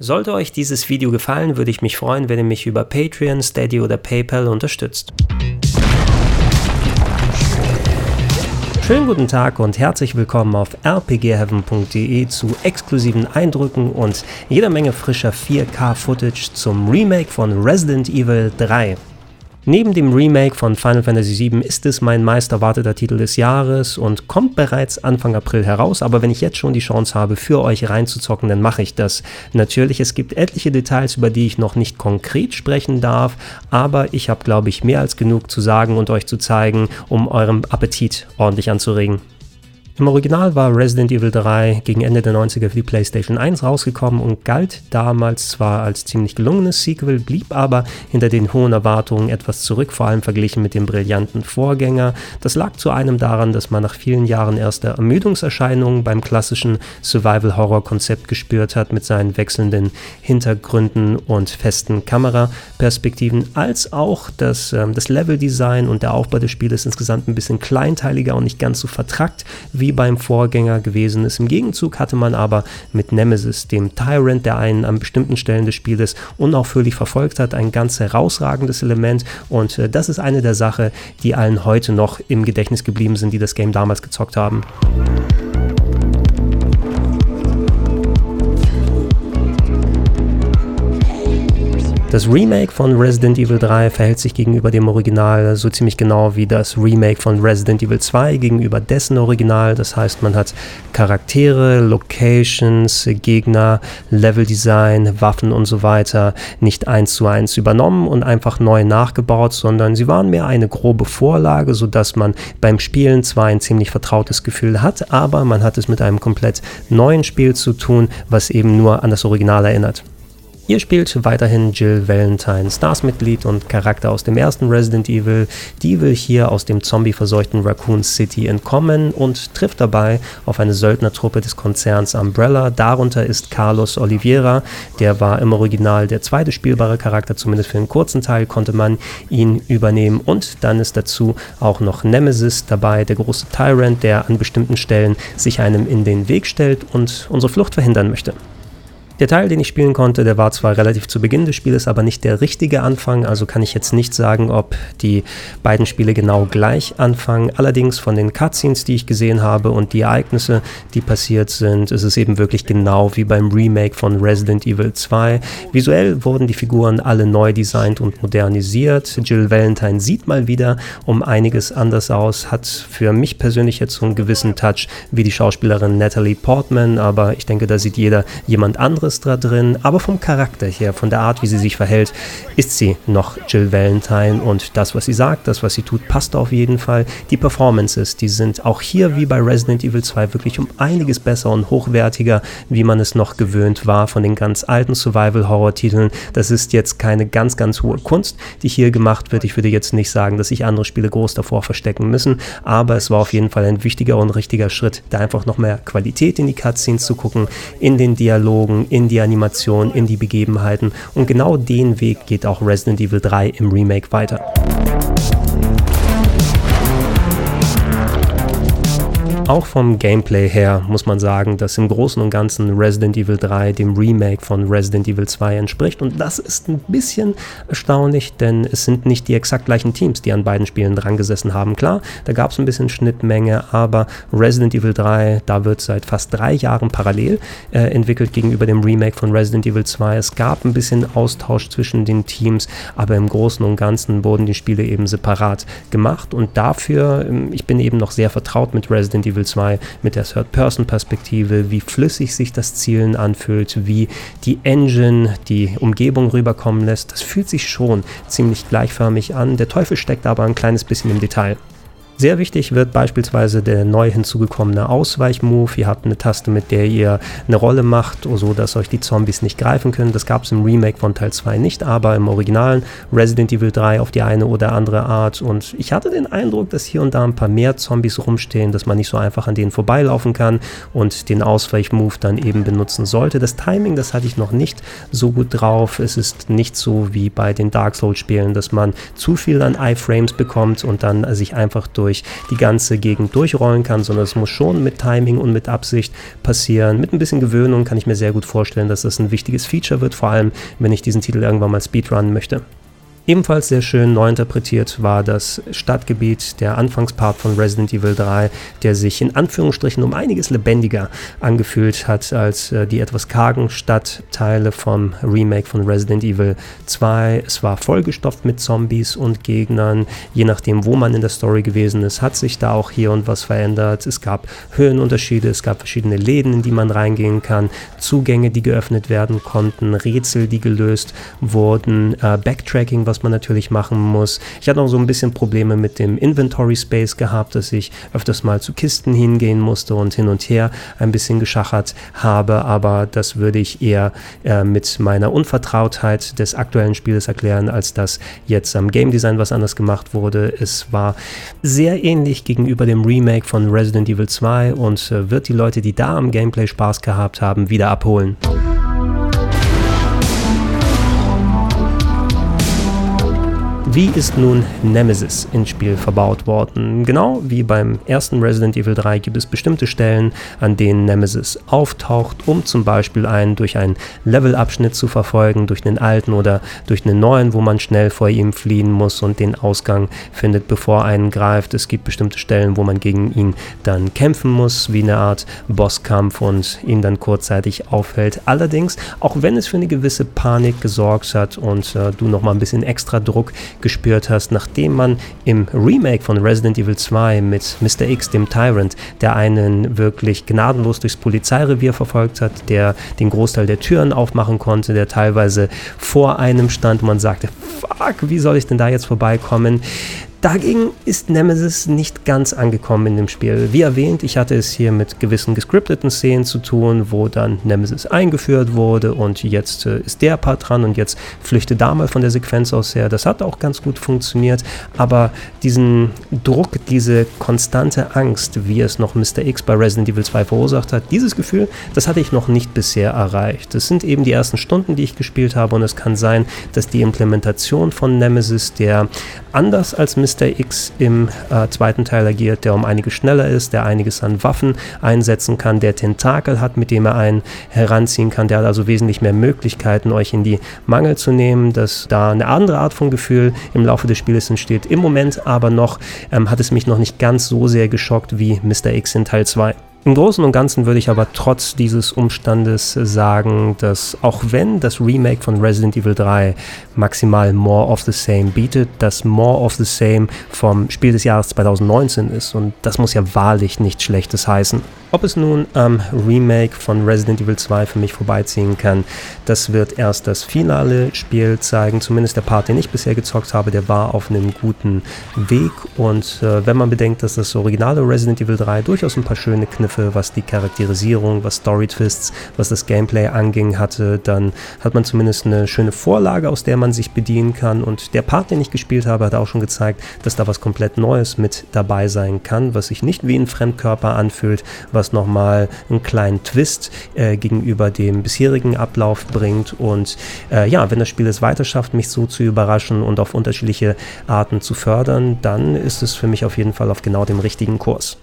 Sollte euch dieses Video gefallen, würde ich mich freuen, wenn ihr mich über Patreon, Steady oder PayPal unterstützt. Schönen guten Tag und herzlich willkommen auf rpgheaven.de zu exklusiven Eindrücken und jeder Menge frischer 4K-Footage zum Remake von Resident Evil 3. Neben dem Remake von Final Fantasy VII ist es mein meist erwarteter Titel des Jahres und kommt bereits Anfang April heraus, aber wenn ich jetzt schon die Chance habe, für euch reinzuzocken, dann mache ich das. Natürlich, es gibt etliche Details, über die ich noch nicht konkret sprechen darf, aber ich habe, glaube ich, mehr als genug zu sagen und euch zu zeigen, um euren Appetit ordentlich anzuregen. Im Original war Resident Evil 3 gegen Ende der 90er für die PlayStation 1 rausgekommen und galt damals zwar als ziemlich gelungenes Sequel, blieb aber hinter den hohen Erwartungen etwas zurück, vor allem verglichen mit dem brillanten Vorgänger. Das lag zu einem daran, dass man nach vielen Jahren erster Ermüdungserscheinungen beim klassischen Survival-Horror-Konzept gespürt hat, mit seinen wechselnden Hintergründen und festen Kameraperspektiven, als auch dass ähm, das Leveldesign und der Aufbau des Spiels insgesamt ein bisschen kleinteiliger und nicht ganz so vertrackt wie wie beim Vorgänger gewesen ist. Im Gegenzug hatte man aber mit Nemesis, dem Tyrant, der einen an bestimmten Stellen des Spieles unaufhörlich verfolgt hat, ein ganz herausragendes Element und äh, das ist eine der Sachen, die allen heute noch im Gedächtnis geblieben sind, die das Game damals gezockt haben. Das Remake von Resident Evil 3 verhält sich gegenüber dem Original so ziemlich genau wie das Remake von Resident Evil 2 gegenüber dessen Original. Das heißt, man hat Charaktere, Locations, Gegner, Leveldesign, Waffen und so weiter nicht eins zu eins übernommen und einfach neu nachgebaut, sondern sie waren mehr eine grobe Vorlage, sodass man beim Spielen zwar ein ziemlich vertrautes Gefühl hat, aber man hat es mit einem komplett neuen Spiel zu tun, was eben nur an das Original erinnert. Ihr spielt weiterhin Jill Valentine, Stars-Mitglied und Charakter aus dem ersten Resident Evil. Die will hier aus dem zombie-verseuchten Raccoon City entkommen und trifft dabei auf eine Söldnertruppe des Konzerns Umbrella. Darunter ist Carlos Oliveira, der war im Original der zweite spielbare Charakter, zumindest für einen kurzen Teil konnte man ihn übernehmen. Und dann ist dazu auch noch Nemesis dabei, der große Tyrant, der an bestimmten Stellen sich einem in den Weg stellt und unsere Flucht verhindern möchte. Der Teil, den ich spielen konnte, der war zwar relativ zu Beginn des Spieles, aber nicht der richtige Anfang, also kann ich jetzt nicht sagen, ob die beiden Spiele genau gleich anfangen. Allerdings von den Cutscenes, die ich gesehen habe und die Ereignisse, die passiert sind, ist es eben wirklich genau wie beim Remake von Resident Evil 2. Visuell wurden die Figuren alle neu designt und modernisiert. Jill Valentine sieht mal wieder um einiges anders aus, hat für mich persönlich jetzt so einen gewissen Touch wie die Schauspielerin Natalie Portman, aber ich denke, da sieht jeder jemand anderes da drin, aber vom Charakter her, von der Art, wie sie sich verhält, ist sie noch Jill Valentine und das, was sie sagt, das, was sie tut, passt auf jeden Fall. Die Performances, die sind auch hier wie bei Resident Evil 2 wirklich um einiges besser und hochwertiger, wie man es noch gewöhnt war von den ganz alten Survival-Horror-Titeln. Das ist jetzt keine ganz, ganz hohe Kunst, die hier gemacht wird. Ich würde jetzt nicht sagen, dass sich andere Spiele groß davor verstecken müssen, aber es war auf jeden Fall ein wichtiger und richtiger Schritt, da einfach noch mehr Qualität in die Cutscenes zu gucken, in den Dialogen, in die Animation, in die Begebenheiten. Und genau den Weg geht auch Resident Evil 3 im Remake weiter. Auch vom Gameplay her muss man sagen, dass im Großen und Ganzen Resident Evil 3 dem Remake von Resident Evil 2 entspricht. Und das ist ein bisschen erstaunlich, denn es sind nicht die exakt gleichen Teams, die an beiden Spielen dran gesessen haben. Klar, da gab es ein bisschen Schnittmenge, aber Resident Evil 3, da wird seit fast drei Jahren parallel äh, entwickelt gegenüber dem Remake von Resident Evil 2. Es gab ein bisschen Austausch zwischen den Teams, aber im Großen und Ganzen wurden die Spiele eben separat gemacht. Und dafür, ähm, ich bin eben noch sehr vertraut mit Resident Evil Evil 2 mit der Third-Person-Perspektive, wie flüssig sich das Zielen anfühlt, wie die Engine die Umgebung rüberkommen lässt. Das fühlt sich schon ziemlich gleichförmig an. Der Teufel steckt aber ein kleines bisschen im Detail. Sehr wichtig wird beispielsweise der neu hinzugekommene Ausweichmove. Ihr habt eine Taste, mit der ihr eine Rolle macht, so dass euch die Zombies nicht greifen können. Das gab es im Remake von Teil 2 nicht, aber im originalen Resident Evil 3 auf die eine oder andere Art. Und ich hatte den Eindruck, dass hier und da ein paar mehr Zombies rumstehen, dass man nicht so einfach an denen vorbeilaufen kann und den Ausweichmove dann eben benutzen sollte. Das Timing, das hatte ich noch nicht so gut drauf. Es ist nicht so wie bei den Dark Souls-Spielen, dass man zu viel an Iframes bekommt und dann sich einfach durch durch die ganze Gegend durchrollen kann, sondern es muss schon mit Timing und mit Absicht passieren. Mit ein bisschen Gewöhnung kann ich mir sehr gut vorstellen, dass das ein wichtiges Feature wird, vor allem wenn ich diesen Titel irgendwann mal speedrunnen möchte. Ebenfalls sehr schön neu interpretiert war das Stadtgebiet, der Anfangspart von Resident Evil 3, der sich in Anführungsstrichen um einiges lebendiger angefühlt hat als äh, die etwas kargen Stadtteile vom Remake von Resident Evil 2. Es war vollgestopft mit Zombies und Gegnern. Je nachdem, wo man in der Story gewesen ist, hat sich da auch hier und was verändert. Es gab Höhenunterschiede, es gab verschiedene Läden, in die man reingehen kann, Zugänge, die geöffnet werden konnten, Rätsel, die gelöst wurden, äh, Backtracking, was was man natürlich machen muss. Ich hatte auch so ein bisschen Probleme mit dem Inventory Space gehabt, dass ich öfters mal zu Kisten hingehen musste und hin und her ein bisschen geschachert habe, aber das würde ich eher äh, mit meiner Unvertrautheit des aktuellen Spieles erklären, als dass jetzt am Game Design was anders gemacht wurde. Es war sehr ähnlich gegenüber dem Remake von Resident Evil 2 und äh, wird die Leute, die da am Gameplay Spaß gehabt haben, wieder abholen. Wie ist nun Nemesis ins Spiel verbaut worden? Genau wie beim ersten Resident Evil 3 gibt es bestimmte Stellen, an denen Nemesis auftaucht, um zum Beispiel einen durch einen Levelabschnitt zu verfolgen, durch den alten oder durch einen neuen, wo man schnell vor ihm fliehen muss und den Ausgang findet, bevor einen greift. Es gibt bestimmte Stellen, wo man gegen ihn dann kämpfen muss, wie eine Art Bosskampf und ihn dann kurzzeitig aufhält. Allerdings, auch wenn es für eine gewisse Panik gesorgt hat und äh, du nochmal ein bisschen extra Druck gespürt hast, nachdem man im Remake von Resident Evil 2 mit Mr. X, dem Tyrant, der einen wirklich gnadenlos durchs Polizeirevier verfolgt hat, der den Großteil der Türen aufmachen konnte, der teilweise vor einem stand und man sagte, fuck, wie soll ich denn da jetzt vorbeikommen? Dagegen ist Nemesis nicht ganz angekommen in dem Spiel. Wie erwähnt, ich hatte es hier mit gewissen gescripteten Szenen zu tun, wo dann Nemesis eingeführt wurde und jetzt äh, ist der Part dran und jetzt flüchte da mal von der Sequenz aus her. Das hat auch ganz gut funktioniert, aber diesen Druck, diese konstante Angst, wie es noch Mr. X bei Resident Evil 2 verursacht hat, dieses Gefühl, das hatte ich noch nicht bisher erreicht. Das sind eben die ersten Stunden, die ich gespielt habe und es kann sein, dass die Implementation von Nemesis, der anders als Mr. Mr. X im äh, zweiten Teil agiert, der um einiges schneller ist, der einiges an Waffen einsetzen kann, der Tentakel hat, mit dem er einen heranziehen kann, der hat also wesentlich mehr Möglichkeiten, euch in die Mangel zu nehmen, dass da eine andere Art von Gefühl im Laufe des Spiels entsteht. Im Moment aber noch ähm, hat es mich noch nicht ganz so sehr geschockt wie Mr. X in Teil 2. Im Großen und Ganzen würde ich aber trotz dieses Umstandes sagen, dass auch wenn das Remake von Resident Evil 3 maximal More of the Same bietet, das More of the Same vom Spiel des Jahres 2019 ist. Und das muss ja wahrlich nichts Schlechtes heißen. Ob es nun am Remake von Resident Evil 2 für mich vorbeiziehen kann, das wird erst das finale Spiel zeigen. Zumindest der Part, den ich bisher gezockt habe, der war auf einem guten Weg. Und äh, wenn man bedenkt, dass das originale Resident Evil 3 durchaus ein paar schöne Kniffe, was die Charakterisierung, was Story-Twists, was das Gameplay anging, hatte, dann hat man zumindest eine schöne Vorlage, aus der man sich bedienen kann. Und der Part, den ich gespielt habe, hat auch schon gezeigt, dass da was komplett Neues mit dabei sein kann, was sich nicht wie ein Fremdkörper anfühlt, was was nochmal einen kleinen Twist äh, gegenüber dem bisherigen Ablauf bringt. Und äh, ja, wenn das Spiel es weiter schafft, mich so zu überraschen und auf unterschiedliche Arten zu fördern, dann ist es für mich auf jeden Fall auf genau dem richtigen Kurs.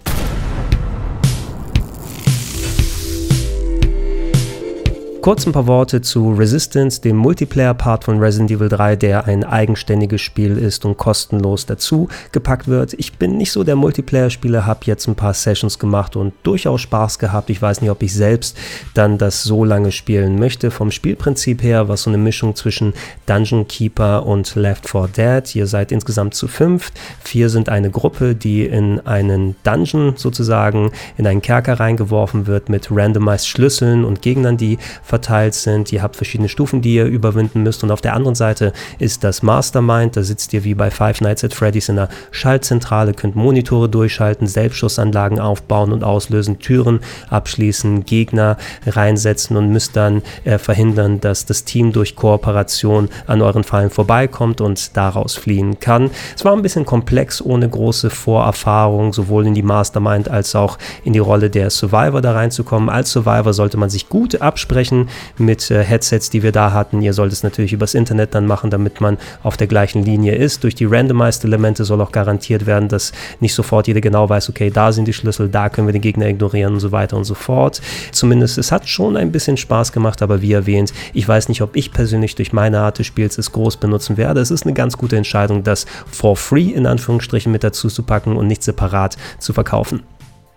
Kurz ein paar Worte zu Resistance, dem Multiplayer-Part von Resident Evil 3, der ein eigenständiges Spiel ist und kostenlos dazu gepackt wird. Ich bin nicht so der Multiplayer-Spieler, habe jetzt ein paar Sessions gemacht und durchaus Spaß gehabt. Ich weiß nicht, ob ich selbst dann das so lange spielen möchte. Vom Spielprinzip her war so eine Mischung zwischen Dungeon Keeper und Left 4 Dead. Ihr seid insgesamt zu fünft. Vier sind eine Gruppe, die in einen Dungeon sozusagen, in einen Kerker reingeworfen wird mit randomized Schlüsseln und Gegnern, die verteilt sind. Ihr habt verschiedene Stufen, die ihr überwinden müsst. Und auf der anderen Seite ist das Mastermind. Da sitzt ihr wie bei Five Nights at Freddy's in einer Schaltzentrale, könnt Monitore durchschalten, Selbstschussanlagen aufbauen und auslösen, Türen abschließen, Gegner reinsetzen und müsst dann äh, verhindern, dass das Team durch Kooperation an euren Fallen vorbeikommt und daraus fliehen kann. Es war ein bisschen komplex, ohne große Vorerfahrung, sowohl in die Mastermind als auch in die Rolle der Survivor da reinzukommen. Als Survivor sollte man sich gut absprechen mit äh, Headsets, die wir da hatten. Ihr sollt es natürlich übers Internet dann machen, damit man auf der gleichen Linie ist. Durch die randomized Elemente soll auch garantiert werden, dass nicht sofort jeder genau weiß, okay, da sind die Schlüssel, da können wir den Gegner ignorieren und so weiter und so fort. Zumindest es hat schon ein bisschen Spaß gemacht, aber wie erwähnt, ich weiß nicht, ob ich persönlich durch meine Art des Spiels es groß benutzen werde. Es ist eine ganz gute Entscheidung, das for free in Anführungsstrichen mit dazu zu packen und nicht separat zu verkaufen.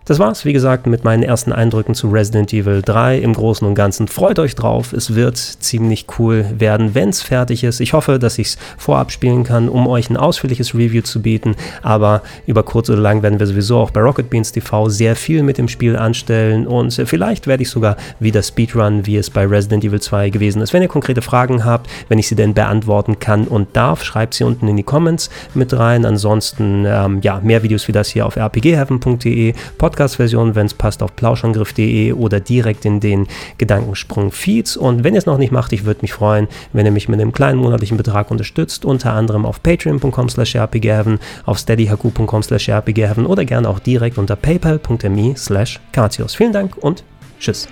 Das war's, wie gesagt, mit meinen ersten Eindrücken zu Resident Evil 3 im Großen und Ganzen. Freut euch drauf, es wird ziemlich cool werden, wenn es fertig ist. Ich hoffe, dass ich es vorab spielen kann, um euch ein ausführliches Review zu bieten, aber über kurz oder lang werden wir sowieso auch bei Rocket Beans TV sehr viel mit dem Spiel anstellen und vielleicht werde ich sogar wieder Speedrun, wie es bei Resident Evil 2 gewesen ist. Wenn ihr konkrete Fragen habt, wenn ich sie denn beantworten kann und darf, schreibt sie unten in die Comments mit rein. Ansonsten, ähm, ja, mehr Videos wie das hier auf rpgheaven.de, Podcast-Version, wenn es passt, auf plauschangriff.de oder direkt in den Gedankensprung-Feeds. Und wenn ihr es noch nicht macht, ich würde mich freuen, wenn ihr mich mit einem kleinen monatlichen Betrag unterstützt, unter anderem auf patreon.com slash rpgheaven, auf steadyhaku.com slash rpgheaven oder gerne auch direkt unter paypal.me slash Vielen Dank und tschüss.